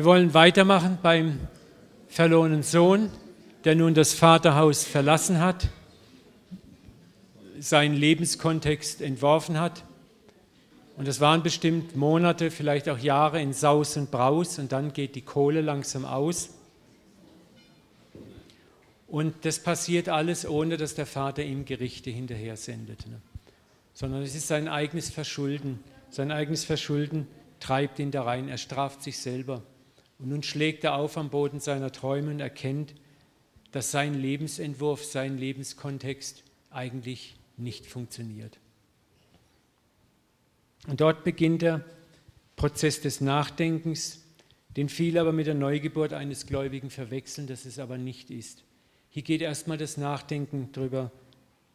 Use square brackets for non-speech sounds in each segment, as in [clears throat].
Wir wollen weitermachen beim verlorenen Sohn, der nun das Vaterhaus verlassen hat, seinen Lebenskontext entworfen hat. Und es waren bestimmt Monate, vielleicht auch Jahre in Saus und Braus und dann geht die Kohle langsam aus. Und das passiert alles, ohne dass der Vater ihm Gerichte hinterher sendet. Ne? Sondern es ist sein eigenes Verschulden. Sein eigenes Verschulden treibt ihn da rein. Er straft sich selber. Und nun schlägt er auf am Boden seiner Träume und erkennt, dass sein Lebensentwurf, sein Lebenskontext eigentlich nicht funktioniert. Und dort beginnt der Prozess des Nachdenkens, den viele aber mit der Neugeburt eines Gläubigen verwechseln, dass es aber nicht ist. Hier geht erstmal das Nachdenken drüber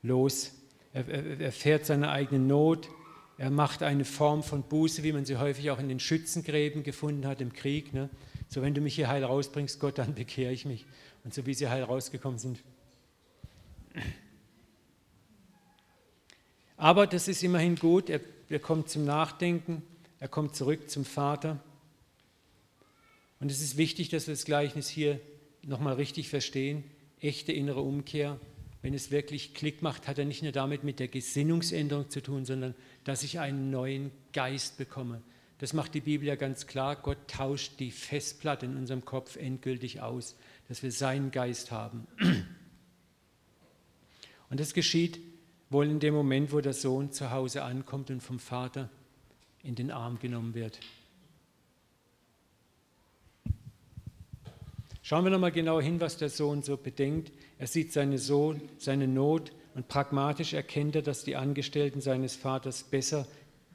los. Er, er, er fährt seine eigene Not. Er macht eine Form von Buße, wie man sie häufig auch in den Schützengräben gefunden hat im Krieg. Ne? So, wenn du mich hier heil rausbringst, Gott, dann bekehre ich mich. Und so wie sie heil rausgekommen sind. Aber das ist immerhin gut. Er, er kommt zum Nachdenken. Er kommt zurück zum Vater. Und es ist wichtig, dass wir das Gleichnis hier nochmal richtig verstehen echte innere Umkehr, wenn es wirklich Klick macht, hat er nicht nur damit mit der Gesinnungsänderung zu tun, sondern dass ich einen neuen Geist bekomme. Das macht die Bibel ja ganz klar. Gott tauscht die Festplatte in unserem Kopf endgültig aus, dass wir seinen Geist haben. [clears throat] Und das geschieht wohl in dem Moment, wo der Sohn zu Hause ankommt und vom Vater in den Arm genommen wird. Schauen wir nochmal genau hin, was der Sohn so bedenkt. Er sieht seine Sohn, seine Not und pragmatisch erkennt er, dass die Angestellten seines Vaters besser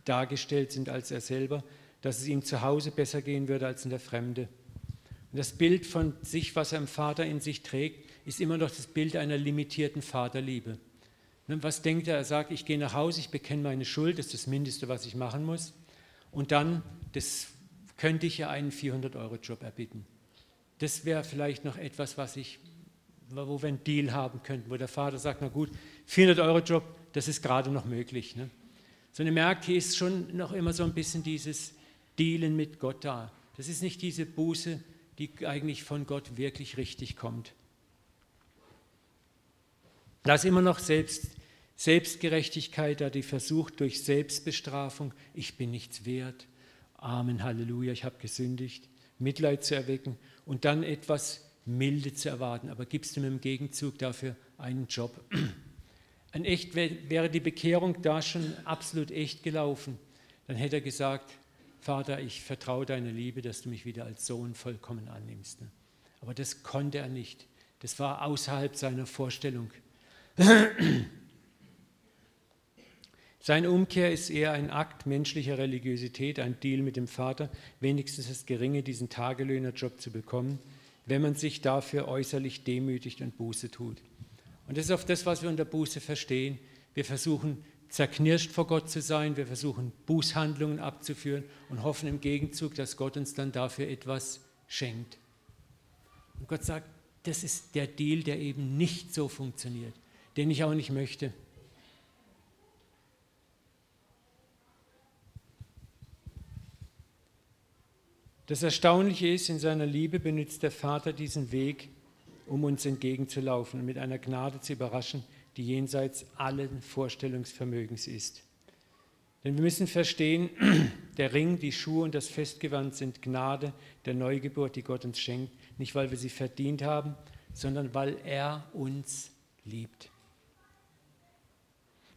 dargestellt sind als er selber, dass es ihm zu Hause besser gehen würde als in der Fremde. Und das Bild von sich, was er im Vater in sich trägt, ist immer noch das Bild einer limitierten Vaterliebe. Ne, was denkt er? Er sagt, ich gehe nach Hause, ich bekenne meine Schuld, das ist das Mindeste, was ich machen muss. Und dann, das könnte ich ja einen 400-Euro-Job erbitten. Das wäre vielleicht noch etwas, was ich, wo wir einen Deal haben könnten, wo der Vater sagt, na gut, 400 Euro Job, das ist gerade noch möglich. Ne? So eine merkt, hier ist schon noch immer so ein bisschen dieses Dealen mit Gott da. Das ist nicht diese Buße, die eigentlich von Gott wirklich richtig kommt. Da ist immer noch Selbst, Selbstgerechtigkeit da, die versucht durch Selbstbestrafung, ich bin nichts wert, Amen, Halleluja, ich habe gesündigt, Mitleid zu erwecken und dann etwas Milde zu erwarten. Aber gibst du mir im Gegenzug dafür einen Job? [clears throat] Ein echt wäre die Bekehrung da schon absolut echt gelaufen. Dann hätte er gesagt, Vater, ich vertraue deiner Liebe, dass du mich wieder als Sohn vollkommen annimmst. Aber das konnte er nicht. Das war außerhalb seiner Vorstellung. [clears throat] Seine Umkehr ist eher ein Akt menschlicher Religiosität, ein Deal mit dem Vater, wenigstens das Geringe, diesen Tagelöhnerjob zu bekommen, wenn man sich dafür äußerlich demütigt und Buße tut. Und das ist auch das, was wir unter Buße verstehen. Wir versuchen zerknirscht vor Gott zu sein, wir versuchen Bußhandlungen abzuführen und hoffen im Gegenzug, dass Gott uns dann dafür etwas schenkt. Und Gott sagt, das ist der Deal, der eben nicht so funktioniert, den ich auch nicht möchte. Das Erstaunliche ist, in seiner Liebe benutzt der Vater diesen Weg, um uns entgegenzulaufen und mit einer Gnade zu überraschen, die jenseits allen Vorstellungsvermögens ist. Denn wir müssen verstehen, [clears throat] der Ring, die Schuhe und das Festgewand sind Gnade der Neugeburt, die Gott uns schenkt, nicht weil wir sie verdient haben, sondern weil er uns liebt.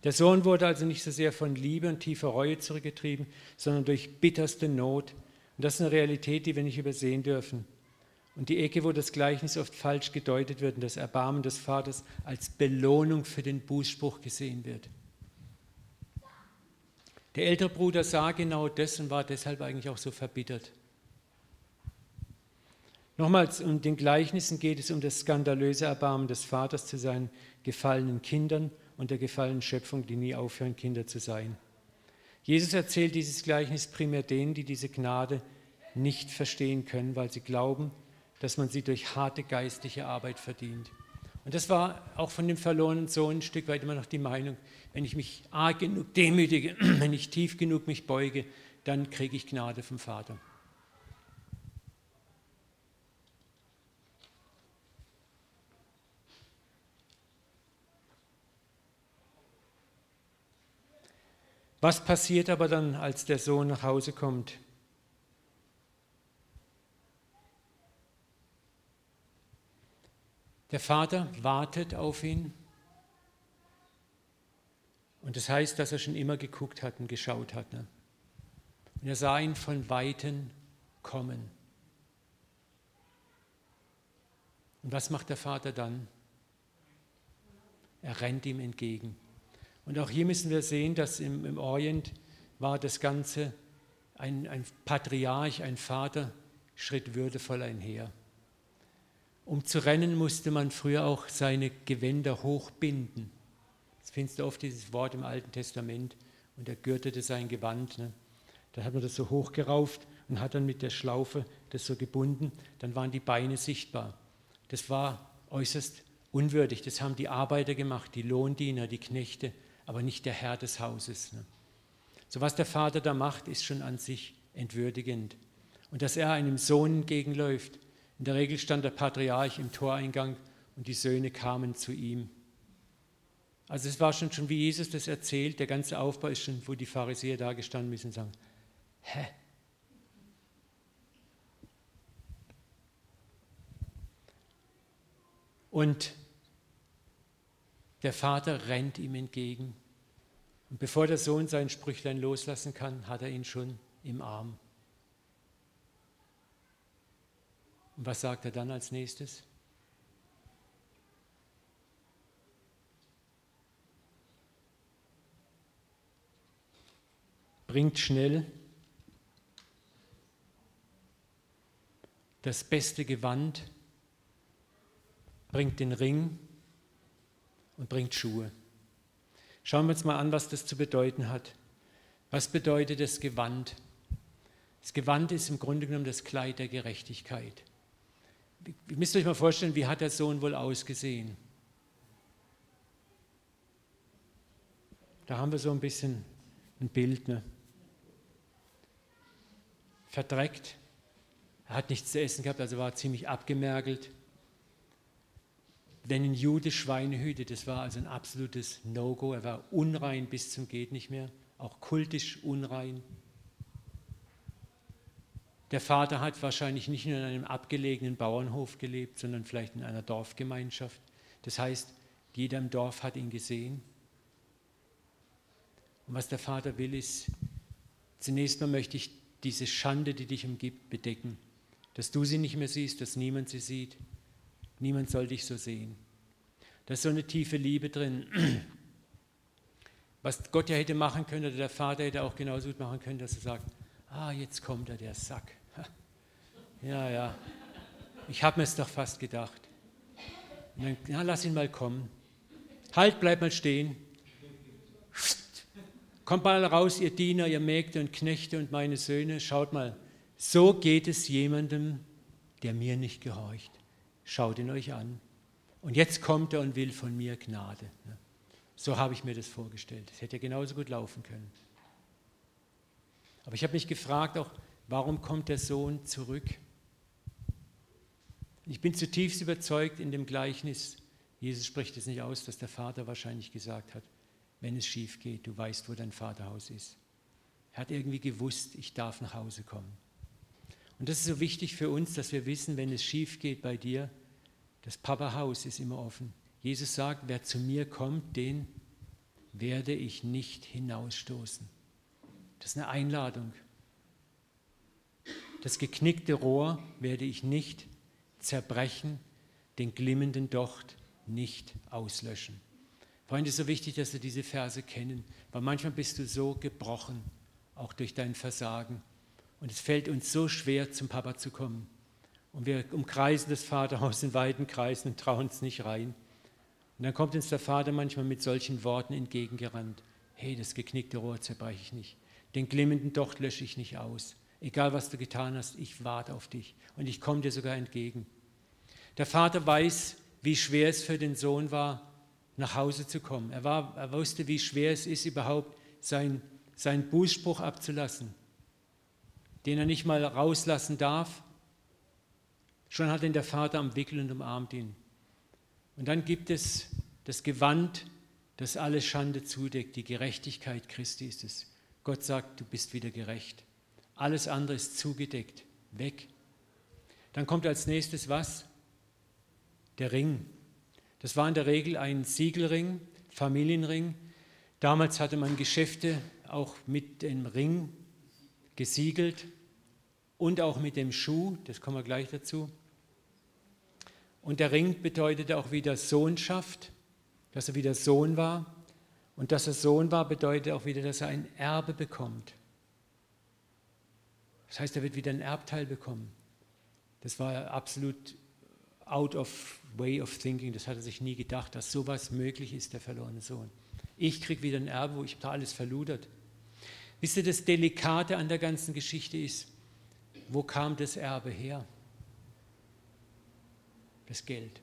Der Sohn wurde also nicht so sehr von Liebe und tiefer Reue zurückgetrieben, sondern durch bitterste Not, und das ist eine Realität, die wir nicht übersehen dürfen. Und die Ecke, wo das Gleichnis oft falsch gedeutet wird und das Erbarmen des Vaters als Belohnung für den Bußspruch gesehen wird. Der ältere Bruder sah genau das und war deshalb eigentlich auch so verbittert. Nochmals, um den Gleichnissen geht es um das skandalöse Erbarmen des Vaters zu seinen gefallenen Kindern und der gefallenen Schöpfung, die nie aufhören, Kinder zu sein. Jesus erzählt dieses Gleichnis primär denen, die diese Gnade nicht verstehen können, weil sie glauben, dass man sie durch harte geistliche Arbeit verdient. Und das war auch von dem verlorenen Sohn ein Stück weit immer noch die Meinung, wenn ich mich arg genug demütige, [clears throat] wenn ich tief genug mich beuge, dann kriege ich Gnade vom Vater. Was passiert aber dann, als der Sohn nach Hause kommt? Der Vater wartet auf ihn. Und das heißt, dass er schon immer geguckt hat und geschaut hat. Ne? Und er sah ihn von Weitem kommen. Und was macht der Vater dann? Er rennt ihm entgegen. Und auch hier müssen wir sehen, dass im, im Orient war das Ganze ein, ein Patriarch, ein Vater, schritt würdevoll einher. Um zu rennen, musste man früher auch seine Gewänder hochbinden. Das findest du oft dieses Wort im Alten Testament. Und er gürtete sein Gewand. Ne? Da hat man das so hochgerauft und hat dann mit der Schlaufe das so gebunden. Dann waren die Beine sichtbar. Das war äußerst unwürdig. Das haben die Arbeiter gemacht, die Lohndiener, die Knechte, aber nicht der Herr des Hauses. Ne? So was der Vater da macht, ist schon an sich entwürdigend. Und dass er einem Sohn entgegenläuft. In der Regel stand der Patriarch im Toreingang und die Söhne kamen zu ihm. Also es war schon, schon wie Jesus das erzählt, der ganze Aufbau ist schon, wo die Pharisäer da gestanden müssen und sagen, hä? Und der Vater rennt ihm entgegen. Und bevor der Sohn sein Sprüchlein loslassen kann, hat er ihn schon im Arm. Und was sagt er dann als nächstes? Bringt schnell das beste Gewand, bringt den Ring und bringt Schuhe. Schauen wir uns mal an, was das zu bedeuten hat. Was bedeutet das Gewand? Das Gewand ist im Grunde genommen das Kleid der Gerechtigkeit. Ihr müsst euch mal vorstellen, wie hat der Sohn wohl ausgesehen? Da haben wir so ein bisschen ein Bild. Ne? Verdreckt. Er hat nichts zu essen gehabt, also war ziemlich abgemergelt wenn ein Jude Schweine hütet, das war also ein absolutes No-Go. Er war unrein bis zum geht nicht mehr, auch kultisch unrein. Der Vater hat wahrscheinlich nicht nur in einem abgelegenen Bauernhof gelebt, sondern vielleicht in einer Dorfgemeinschaft. Das heißt, jeder im Dorf hat ihn gesehen. Und was der Vater will, ist, zunächst mal möchte ich diese Schande, die dich umgibt, bedecken. Dass du sie nicht mehr siehst, dass niemand sie sieht Niemand soll dich so sehen. Da ist so eine tiefe Liebe drin. Was Gott ja hätte machen können, oder der Vater hätte auch genauso gut machen können, dass er sagt, ah, jetzt kommt er, der Sack. [laughs] Ja, ja, ich habe mir es doch fast gedacht. Und dann, ja, lass ihn mal kommen. Halt, bleib mal stehen. Kommt mal raus, ihr Diener, ihr Mägde und Knechte und meine Söhne, schaut mal, so geht es jemandem, der mir nicht gehorcht. Schaut ihn euch an. Und jetzt kommt er und will von mir Gnade. So habe ich mir das vorgestellt. Es hätte ja genauso gut laufen können. Aber ich habe mich gefragt auch, warum kommt der Sohn zurück? Ich bin zutiefst überzeugt in dem Gleichnis, Jesus spricht es nicht aus, dass der Vater wahrscheinlich gesagt hat, wenn es schief geht, du weißt, wo dein Vaterhaus ist. Er hat irgendwie gewusst, ich darf nach Hause kommen. Und das ist so wichtig für uns, dass wir wissen, wenn es schief geht bei dir, das Papa-Haus ist immer offen. Jesus sagt, wer zu mir kommt, den werde ich nicht hinausstoßen. Das ist eine Einladung. Das geknickte Rohr werde ich nicht zerbrechen, den glimmenden Docht nicht auslöschen. Freunde, es ist so wichtig, dass wir diese Verse kennen, weil manchmal bist du so gebrochen, auch durch dein Versagen. Und es fällt uns so schwer, zum Papa zu kommen. Und wir umkreisen das Vaterhaus in weiten Kreisen und trauen es nicht rein. Und dann kommt uns der Vater manchmal mit solchen Worten entgegengerannt. Hey, das geknickte Rohr zerbreche ich nicht. Den glimmenden Docht lösche ich nicht aus. Egal, was du getan hast, ich warte auf dich. Und ich komme dir sogar entgegen. Der Vater weiß, wie schwer es für den Sohn war, nach Hause zu kommen. Er, war, er wusste, wie schwer es ist, überhaupt sein, seinen Bußspruch abzulassen den er nicht mal rauslassen darf. Schon hat ihn der Vater am Wickel und umarmt ihn. Und dann gibt es das Gewand, das alle Schande zudeckt. Die Gerechtigkeit Christi ist es. Gott sagt, du bist wieder gerecht. Alles andere ist zugedeckt, weg. Dann kommt als nächstes was? Der Ring. Das war in der Regel ein Siegelring, Familienring. Damals hatte man Geschäfte auch mit dem Ring gesiegelt und auch mit dem Schuh, das kommen wir gleich dazu. Und der Ring bedeutete auch wieder Sohnschaft, dass er wieder Sohn war. Und dass er Sohn war, bedeutet auch wieder, dass er ein Erbe bekommt. Das heißt, er wird wieder ein Erbteil bekommen. Das war absolut out of way of thinking. Das hat er sich nie gedacht, dass sowas möglich ist, der verlorene Sohn. Ich kriege wieder ein Erbe, wo ich da alles verludert. Wisst ihr, das Delikate an der ganzen Geschichte ist, wo kam das Erbe her? Das Geld.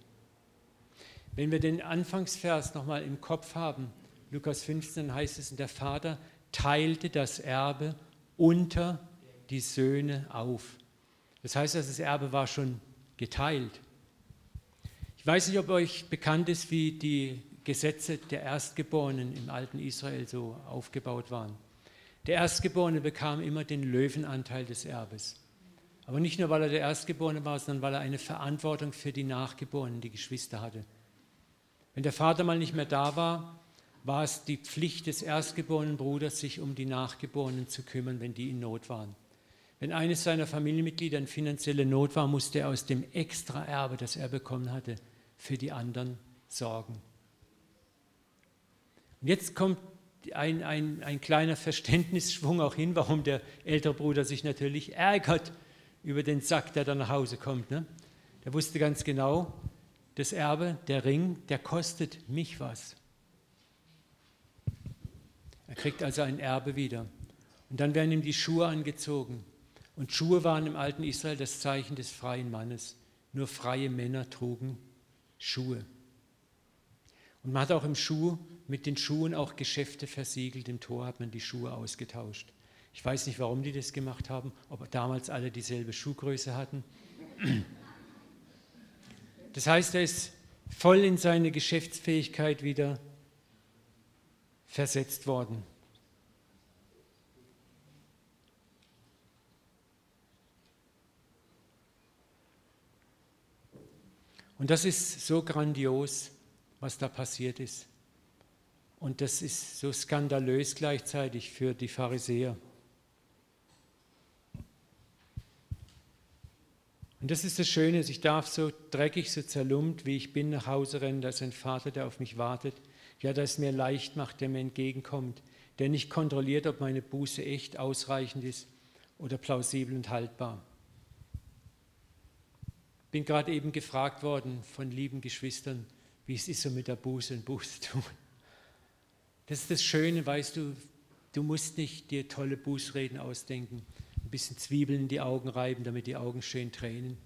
Wenn wir den Anfangsvers nochmal im Kopf haben, Lukas 15 heißt es, der Vater teilte das Erbe unter die Söhne auf. Das heißt, das Erbe war schon geteilt. Ich weiß nicht, ob euch bekannt ist, wie die Gesetze der Erstgeborenen im alten Israel so aufgebaut waren. Der Erstgeborene bekam immer den Löwenanteil des Erbes. Aber nicht nur, weil er der Erstgeborene war, sondern weil er eine Verantwortung für die Nachgeborenen, die Geschwister hatte. Wenn der Vater mal nicht mehr da war, war es die Pflicht des erstgeborenen Bruders, sich um die Nachgeborenen zu kümmern, wenn die in Not waren. Wenn eines seiner Familienmitglieder in finanzielle Not war, musste er aus dem Extraerbe, das er bekommen hatte, für die anderen sorgen. Und jetzt kommt ein, ein, ein kleiner Verständnisschwung auch hin, warum der ältere Bruder sich natürlich ärgert über den Sack, der da nach Hause kommt. Ne? Der wusste ganz genau, das Erbe, der Ring, der kostet mich was. Er kriegt also ein Erbe wieder. Und dann werden ihm die Schuhe angezogen. Und Schuhe waren im alten Israel das Zeichen des freien Mannes. Nur freie Männer trugen Schuhe. Und man hat auch im Schuh, mit den Schuhen auch Geschäfte versiegelt. Im Tor hat man die Schuhe ausgetauscht. Ich weiß nicht, warum die das gemacht haben, ob damals alle dieselbe Schuhgröße hatten. Das heißt, er ist voll in seine Geschäftsfähigkeit wieder versetzt worden. Und das ist so grandios, was da passiert ist. Und das ist so skandalös gleichzeitig für die Pharisäer. Und das ist das Schöne, ich darf so dreckig, so zerlumpt, wie ich bin, nach Hause rennen. Da ist ein Vater, der auf mich wartet. Ja, der es mir leicht macht, der mir entgegenkommt, der nicht kontrolliert, ob meine Buße echt ausreichend ist oder plausibel und haltbar. Bin gerade eben gefragt worden von lieben Geschwistern, wie es ist so mit der Buße und Buße tun. Das ist das Schöne, weißt du, du musst nicht dir tolle Bußreden ausdenken ein bisschen Zwiebeln in die Augen reiben, damit die Augen schön tränen.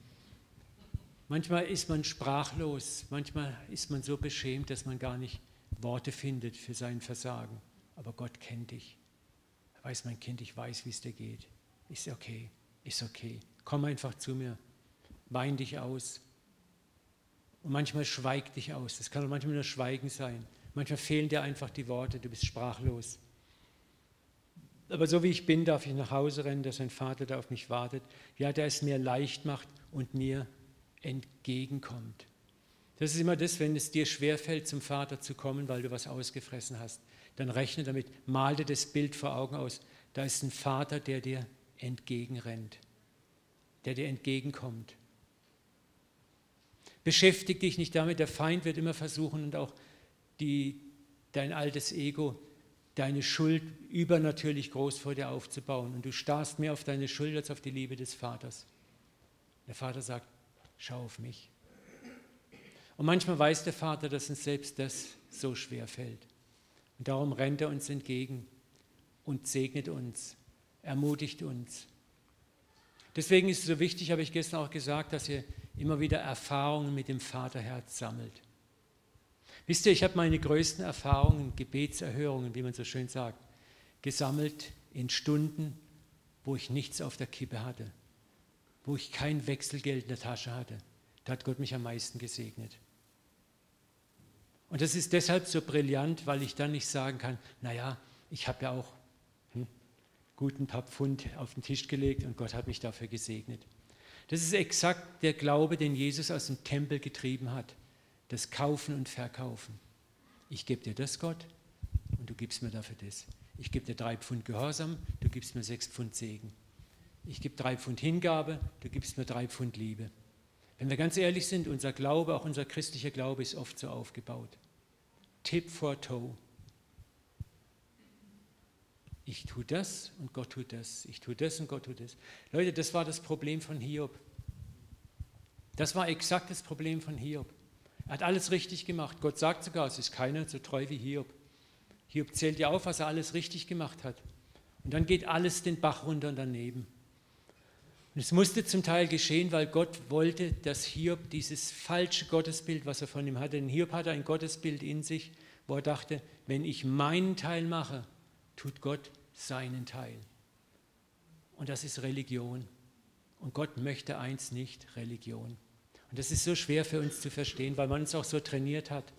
Manchmal ist man sprachlos, manchmal ist man so beschämt, dass man gar nicht Worte findet für sein Versagen. Aber Gott kennt dich. Er weiß, mein Kind, ich weiß, wie es dir geht. Ist okay, ist okay. Komm einfach zu mir. Wein dich aus. Und manchmal schweig dich aus. Das kann auch manchmal nur Schweigen sein. Manchmal fehlen dir einfach die Worte, du bist sprachlos. Aber so wie ich bin, darf ich nach Hause rennen, dass ein Vater, der auf mich wartet, ja, der es mir leicht macht und mir entgegenkommt. Das ist immer das, wenn es dir schwerfällt, zum Vater zu kommen, weil du was ausgefressen hast. Dann rechne damit, mal dir das Bild vor Augen aus. Da ist ein Vater, der dir entgegenrennt, der dir entgegenkommt. Beschäftige dich nicht damit, der Feind wird immer versuchen und auch die, dein altes Ego deine Schuld übernatürlich groß vor dir aufzubauen. Und du starrst mehr auf deine Schuld als auf die Liebe des Vaters. Der Vater sagt, schau auf mich. Und manchmal weiß der Vater, dass uns selbst das so schwer fällt. Und darum rennt er uns entgegen und segnet uns, ermutigt uns. Deswegen ist es so wichtig, habe ich gestern auch gesagt, dass ihr immer wieder Erfahrungen mit dem Vaterherz sammelt. Wisst ihr, ich habe meine größten Erfahrungen, Gebetserhörungen, wie man so schön sagt, gesammelt in Stunden, wo ich nichts auf der Kippe hatte, wo ich kein Wechselgeld in der Tasche hatte. Da hat Gott mich am meisten gesegnet. Und das ist deshalb so brillant, weil ich dann nicht sagen kann, naja, ich habe ja auch guten paar Pfund auf den Tisch gelegt und Gott hat mich dafür gesegnet. Das ist exakt der Glaube, den Jesus aus dem Tempel getrieben hat. Das Kaufen und Verkaufen. Ich gebe dir das, Gott, und du gibst mir dafür das. Ich gebe dir drei Pfund Gehorsam, du gibst mir sechs Pfund Segen. Ich gebe drei Pfund Hingabe, du gibst mir drei Pfund Liebe. Wenn wir ganz ehrlich sind, unser Glaube, auch unser christlicher Glaube ist oft so aufgebaut. Tip for toe. Ich tue das und Gott tut das. Ich tue das und Gott tut das. Leute, das war das Problem von Hiob. Das war exakt das Problem von Hiob. Er hat alles richtig gemacht. Gott sagt sogar, es ist keiner so treu wie Hiob. Hiob zählt ja auf, was er alles richtig gemacht hat. Und dann geht alles den Bach runter und daneben. Und es musste zum Teil geschehen, weil Gott wollte, dass Hiob dieses falsche Gottesbild, was er von ihm hatte, denn Hiob hatte ein Gottesbild in sich, wo er dachte, wenn ich meinen Teil mache, tut Gott seinen Teil. Und das ist Religion. Und Gott möchte eins nicht, Religion. Und das ist so schwer für uns zu verstehen, weil man uns auch so trainiert hat.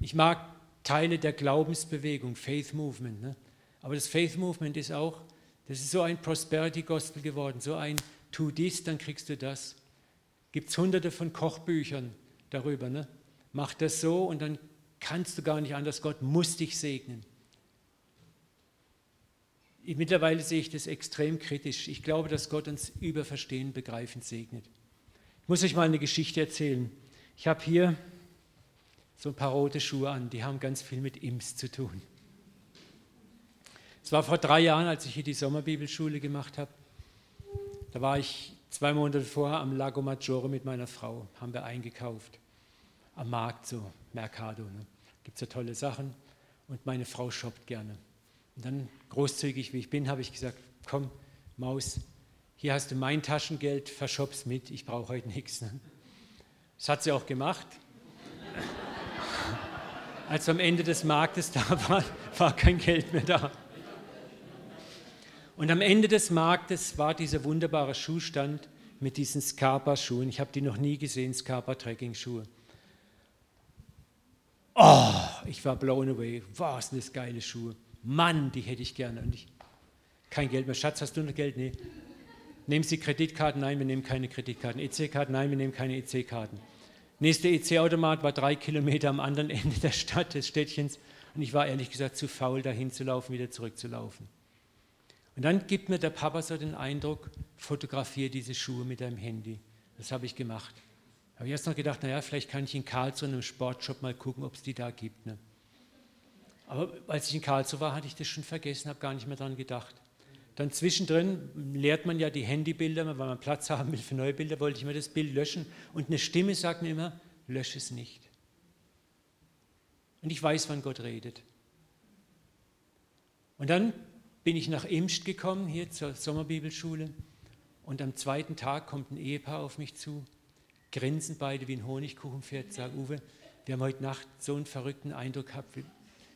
Ich mag Teile der Glaubensbewegung, Faith Movement. Ne? Aber das Faith Movement ist auch, das ist so ein Prosperity Gospel geworden, so ein Tu dies, dann kriegst du das. Gibt es hunderte von Kochbüchern darüber. Ne? Mach das so und dann kannst du gar nicht anders. Gott muss dich segnen. Mittlerweile sehe ich das extrem kritisch. Ich glaube, dass Gott uns über Verstehen, Begreifen segnet. Ich muss euch mal eine Geschichte erzählen. Ich habe hier so ein paar rote Schuhe an, die haben ganz viel mit Ims zu tun. Es war vor drei Jahren, als ich hier die Sommerbibelschule gemacht habe. Da war ich zwei Monate vorher am Lago Maggiore mit meiner Frau, haben wir eingekauft. Am Markt, so Mercado. Ne? Gibt es ja tolle Sachen. Und meine Frau shoppt gerne. Und dann, großzügig wie ich bin, habe ich gesagt, komm, Maus, hier hast du mein Taschengeld, verschopp's mit, ich brauche heute nichts. Ne? Das hat sie auch gemacht. [laughs] Als am Ende des Marktes da war, war kein Geld mehr da. Und am Ende des Marktes war dieser wunderbare Schuhstand mit diesen Scarpa-Schuhen. Ich habe die noch nie gesehen, Scarpa-Trekking-Schuhe. Oh, ich war blown away. Was sind das geile Schuhe. Mann, die hätte ich gerne. Und ich, kein Geld mehr. Schatz, hast du noch Geld? Nee. Nehmen Sie Kreditkarten? Nein, wir nehmen keine Kreditkarten. EC-Karten? Nein, wir nehmen keine EC-Karten. Nächster EC-Automat war drei Kilometer am anderen Ende der Stadt, des Städtchens. Und ich war ehrlich gesagt zu faul, dahin zu laufen, wieder zurückzulaufen. Und dann gibt mir der Papa so den Eindruck, fotografiere diese Schuhe mit deinem Handy. Das habe ich gemacht. Habe ich erst noch gedacht, naja, vielleicht kann ich in Karlsruhe im Sportshop mal gucken, ob es die da gibt. Ne? Aber als ich in Karlsruhe war, hatte ich das schon vergessen, habe gar nicht mehr daran gedacht. Dann zwischendrin leert man ja die Handybilder, weil man Platz haben will für neue Bilder, wollte ich mir das Bild löschen und eine Stimme sagt mir immer, lösche es nicht. Und ich weiß, wann Gott redet. Und dann bin ich nach Imst gekommen, hier zur Sommerbibelschule, und am zweiten Tag kommt ein Ehepaar auf mich zu, grinsen beide wie ein Honigkuchenpferd, sagen, Uwe, wir haben heute Nacht so einen verrückten Eindruck gehabt,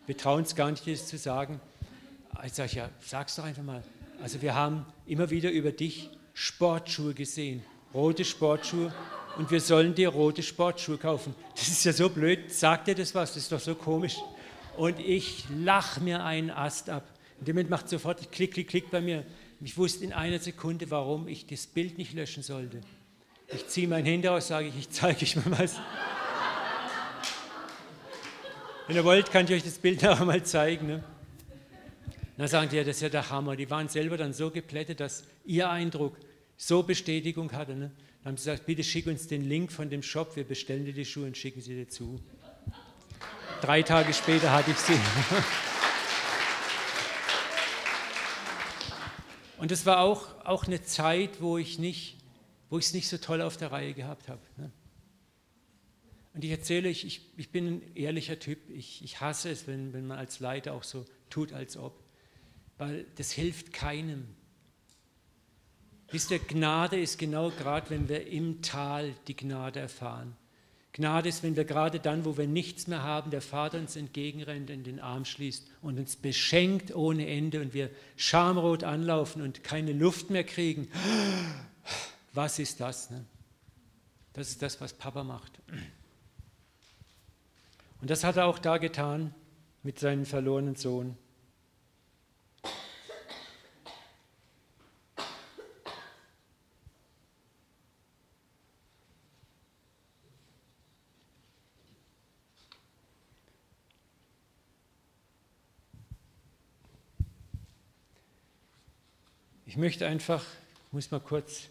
wir trauen es gar nicht, das zu sagen. Ich sage, ja, sag's doch einfach mal. Also wir haben immer wieder über dich Sportschuhe gesehen, rote Sportschuhe, und wir sollen dir rote Sportschuhe kaufen. Das ist ja so blöd, sagt dir das was, das ist doch so komisch. Und ich lach mir einen Ast ab. Und damit macht sofort Klick, Klick, Klick bei mir. Ich wusste in einer Sekunde, warum ich das Bild nicht löschen sollte. Ich ziehe mein Handy aus, sage ich, ich zeige euch mal was. Wenn ihr wollt, kann ich euch das Bild [laughs] noch einmal zeigen. Ne? Dann sagen die, ja, das ist ja der Hammer. Die waren selber dann so geplättet, dass ihr Eindruck so Bestätigung hatte. Ne? Dann haben sie gesagt, bitte schick uns den Link von dem Shop, wir bestellen dir die Schuhe und schicken sie dir zu. Drei Tage später hatte ich sie. [laughs] Und es war auch, auch eine Zeit, wo ich nicht, es nicht so toll auf der Reihe gehabt habe. Ne? Und ich erzähle euch, ich, ich bin ein ehrlicher Typ. Ich, ich hasse es, wenn, wenn man als Leiter auch so tut, als ob. Weil das hilft keinem. Wisst ihr, Gnade ist genau gerade, wenn wir im Tal die Gnade erfahren. Gnade ist, wenn wir gerade dann, wo wir nichts mehr haben, der Vater uns entgegenrennt, in den Arm schließt und uns beschenkt ohne Ende und wir schamrot anlaufen und keine Luft mehr kriegen. Was ist das? Ne? Das ist das, was Papa macht. Und das hat er auch da getan mit seinem verlorenen Sohn. Ich möchte einfach, muss mal kurz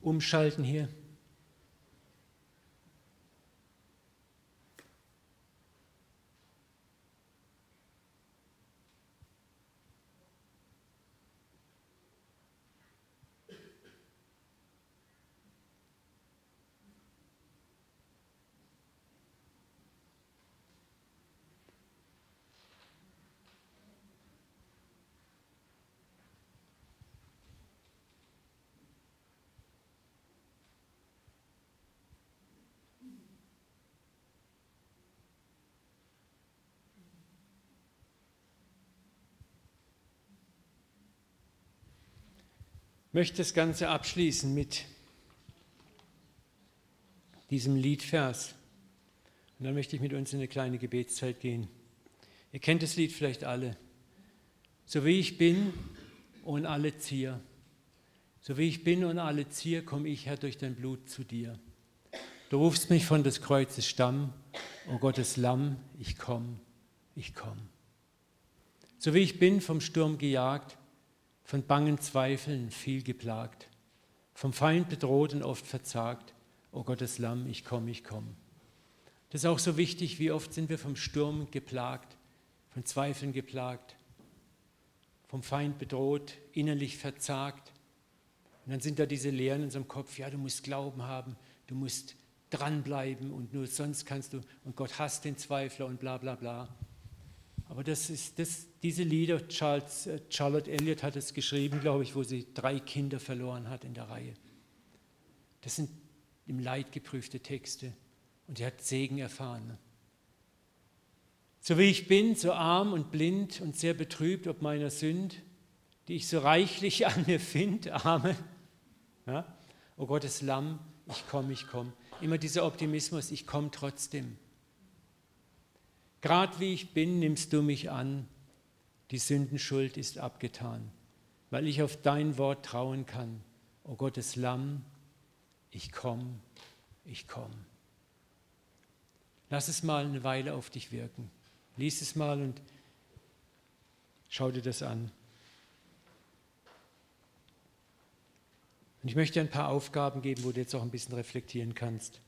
umschalten hier. Möchte das Ganze abschließen mit diesem Liedvers. Und dann möchte ich mit uns in eine kleine Gebetszeit gehen. Ihr kennt das Lied vielleicht alle. So wie ich bin und alle Zier. So wie ich bin und alle Zier, komme ich, Herr, durch dein Blut zu dir. Du rufst mich von des Kreuzes Stamm, o Gottes Lamm, ich komm, ich komm. So wie ich bin, vom Sturm gejagt, von bangen Zweifeln viel geplagt, vom Feind bedroht und oft verzagt. O Gottes Lamm, ich komm, ich komm. Das ist auch so wichtig, wie oft sind wir vom Sturm geplagt, von Zweifeln geplagt, vom Feind bedroht, innerlich verzagt. Und dann sind da diese Lehren in unserem Kopf, ja, du musst Glauben haben, du musst dranbleiben und nur sonst kannst du, und Gott hasst den Zweifler und bla bla bla. Aber das ist, das, diese Lieder, Charles, äh, Charlotte Elliott hat es geschrieben, glaube ich, wo sie drei Kinder verloren hat in der Reihe. Das sind im Leid geprüfte Texte und sie hat Segen erfahren. So wie ich bin, so arm und blind und sehr betrübt ob meiner Sünd, die ich so reichlich an mir finde, arme. Ja? O Gottes Lamm, ich komme, ich komme. Immer dieser Optimismus, ich komme trotzdem. Gerade wie ich bin, nimmst du mich an. Die Sündenschuld ist abgetan, weil ich auf dein Wort trauen kann. O Gottes Lamm, ich komm, ich komm. Lass es mal eine Weile auf dich wirken. Lies es mal und schau dir das an. Und ich möchte dir ein paar Aufgaben geben, wo du jetzt auch ein bisschen reflektieren kannst.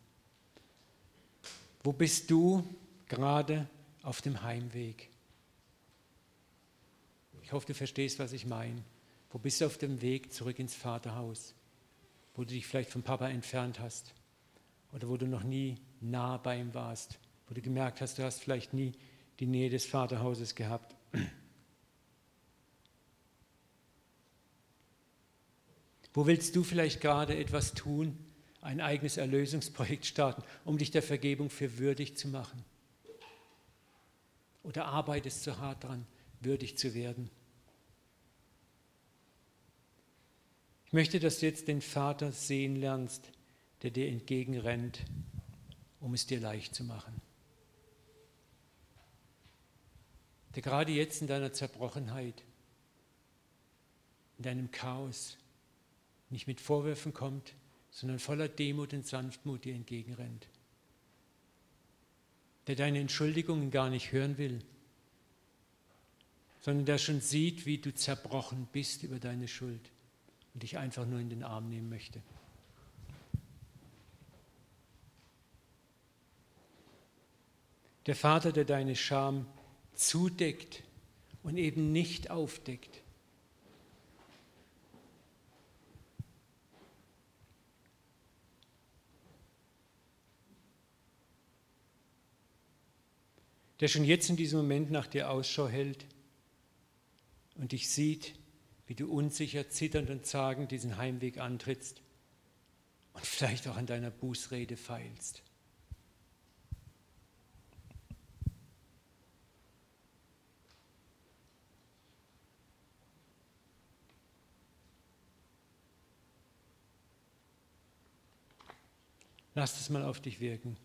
Wo bist du gerade auf dem Heimweg. Ich hoffe, du verstehst, was ich meine. Wo bist du auf dem Weg zurück ins Vaterhaus? Wo du dich vielleicht vom Papa entfernt hast oder wo du noch nie nah bei ihm warst, wo du gemerkt hast, du hast vielleicht nie die Nähe des Vaterhauses gehabt. [clears throat] Wo willst du vielleicht gerade etwas tun, ein eigenes Erlösungsprojekt starten, um dich der Vergebung für würdig zu machen? Oder arbeitest so hart daran, würdig zu werden? Ich möchte, dass du jetzt den Vater sehen lernst, der dir entgegenrennt, um es dir leicht zu machen. Der gerade jetzt in deiner Zerbrochenheit, in deinem Chaos nicht mit Vorwürfen kommt, sondern voller Demut und Sanftmut dir entgegenrennt der deine Entschuldigungen gar nicht hören will, sondern der schon sieht, wie du zerbrochen bist über deine Schuld und dich einfach nur in den Arm nehmen möchte. Der Vater, der deine Scham zudeckt und eben nicht aufdeckt. Der schon jetzt in diesem Moment nach dir Ausschau hält und dich sieht, wie du unsicher, zitternd und zagend diesen Heimweg antrittst und vielleicht auch an deiner Bußrede feilst. Lass es mal auf dich wirken.